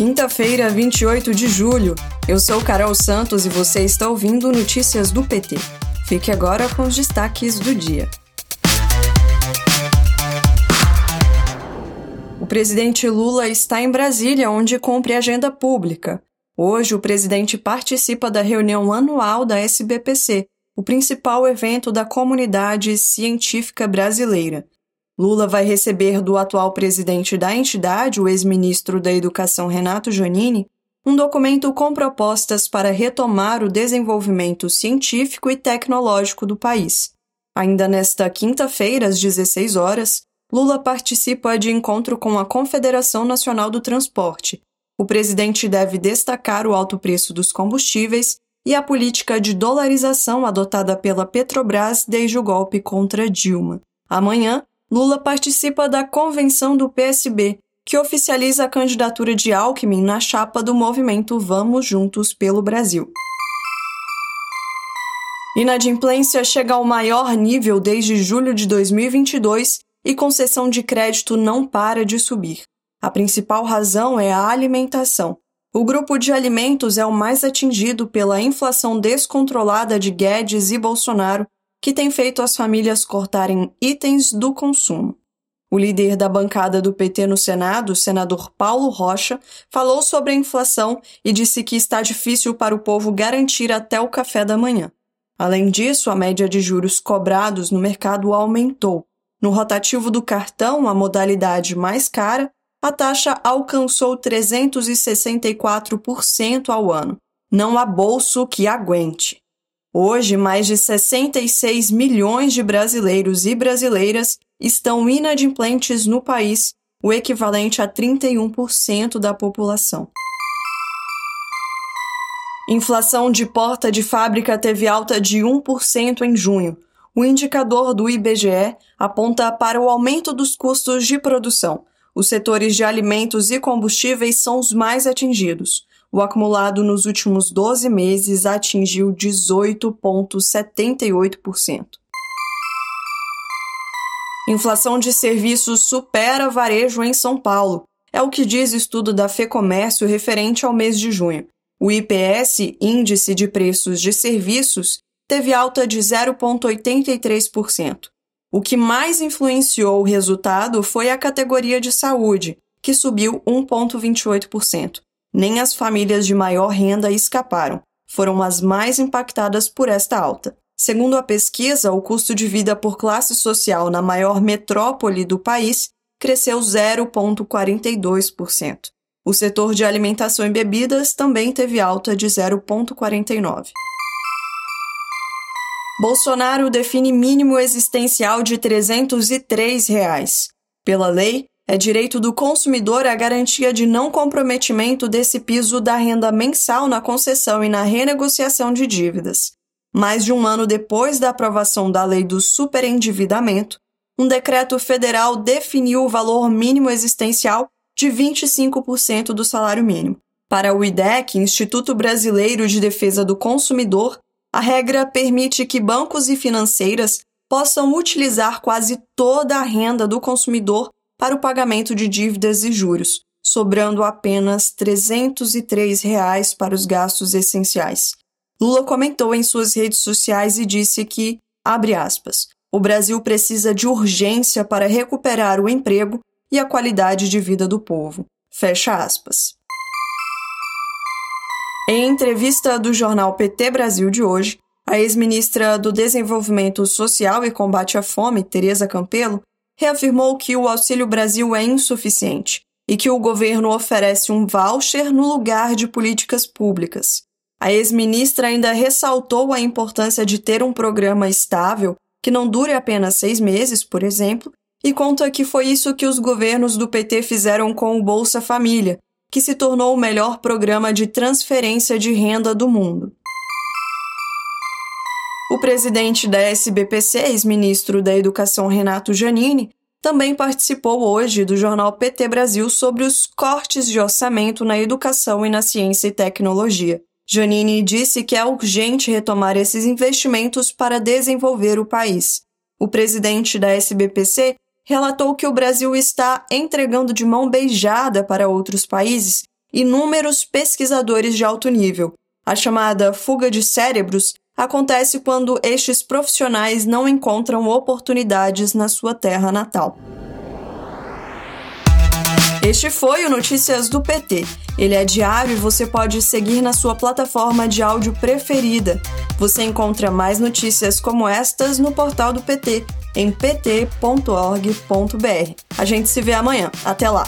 Quinta-feira, 28 de julho. Eu sou Carol Santos e você está ouvindo Notícias do PT. Fique agora com os destaques do dia. O presidente Lula está em Brasília, onde cumpre agenda pública. Hoje, o presidente participa da reunião anual da SBPC, o principal evento da comunidade científica brasileira. Lula vai receber do atual presidente da entidade, o ex-ministro da Educação Renato Janini, um documento com propostas para retomar o desenvolvimento científico e tecnológico do país. Ainda nesta quinta-feira, às 16 horas, Lula participa de encontro com a Confederação Nacional do Transporte. O presidente deve destacar o alto preço dos combustíveis e a política de dolarização adotada pela Petrobras desde o golpe contra Dilma. Amanhã, Lula participa da convenção do PSB, que oficializa a candidatura de Alckmin na chapa do movimento Vamos Juntos pelo Brasil. Inadimplência chega ao maior nível desde julho de 2022 e concessão de crédito não para de subir. A principal razão é a alimentação. O grupo de alimentos é o mais atingido pela inflação descontrolada de Guedes e Bolsonaro que tem feito as famílias cortarem itens do consumo. O líder da bancada do PT no Senado, senador Paulo Rocha, falou sobre a inflação e disse que está difícil para o povo garantir até o café da manhã. Além disso, a média de juros cobrados no mercado aumentou. No rotativo do cartão, a modalidade mais cara, a taxa alcançou 364% ao ano. Não há bolso que aguente. Hoje, mais de 66 milhões de brasileiros e brasileiras estão inadimplentes no país, o equivalente a 31% da população. Inflação de porta de fábrica teve alta de 1% em junho. O indicador do IBGE aponta para o aumento dos custos de produção. Os setores de alimentos e combustíveis são os mais atingidos o acumulado nos últimos 12 meses atingiu 18,78%. Inflação de serviços supera varejo em São Paulo. É o que diz estudo da FEComércio referente ao mês de junho. O IPS, Índice de Preços de Serviços, teve alta de 0,83%. O que mais influenciou o resultado foi a categoria de saúde, que subiu 1,28%. Nem as famílias de maior renda escaparam, foram as mais impactadas por esta alta. Segundo a pesquisa, o custo de vida por classe social na maior metrópole do país cresceu 0,42%. O setor de alimentação e bebidas também teve alta de 0,49%. Bolsonaro define mínimo existencial de 303 reais. Pela lei, é direito do consumidor a garantia de não comprometimento desse piso da renda mensal na concessão e na renegociação de dívidas. Mais de um ano depois da aprovação da lei do superendividamento, um decreto federal definiu o valor mínimo existencial de 25% do salário mínimo. Para o IDEC, Instituto Brasileiro de Defesa do Consumidor, a regra permite que bancos e financeiras possam utilizar quase toda a renda do consumidor para o pagamento de dívidas e juros, sobrando apenas 303 reais para os gastos essenciais. Lula comentou em suas redes sociais e disse que, abre aspas, o Brasil precisa de urgência para recuperar o emprego e a qualidade de vida do povo. Fecha aspas. Em entrevista do jornal PT Brasil de hoje, a ex-ministra do Desenvolvimento Social e Combate à Fome, Tereza Campelo, reafirmou que o Auxílio Brasil é insuficiente e que o governo oferece um voucher no lugar de políticas públicas. A ex-ministra ainda ressaltou a importância de ter um programa estável, que não dure apenas seis meses, por exemplo, e conta que foi isso que os governos do PT fizeram com o Bolsa Família, que se tornou o melhor programa de transferência de renda do mundo. O presidente da SBPC, ex-ministro da Educação Renato Janini, também participou hoje do jornal PT Brasil sobre os cortes de orçamento na educação e na ciência e tecnologia. Janini disse que é urgente retomar esses investimentos para desenvolver o país. O presidente da SBPC relatou que o Brasil está entregando de mão beijada para outros países inúmeros pesquisadores de alto nível. A chamada fuga de cérebros acontece quando estes profissionais não encontram oportunidades na sua terra natal. Este foi o Notícias do PT. Ele é diário e você pode seguir na sua plataforma de áudio preferida. Você encontra mais notícias como estas no portal do PT, em pt.org.br. A gente se vê amanhã. Até lá!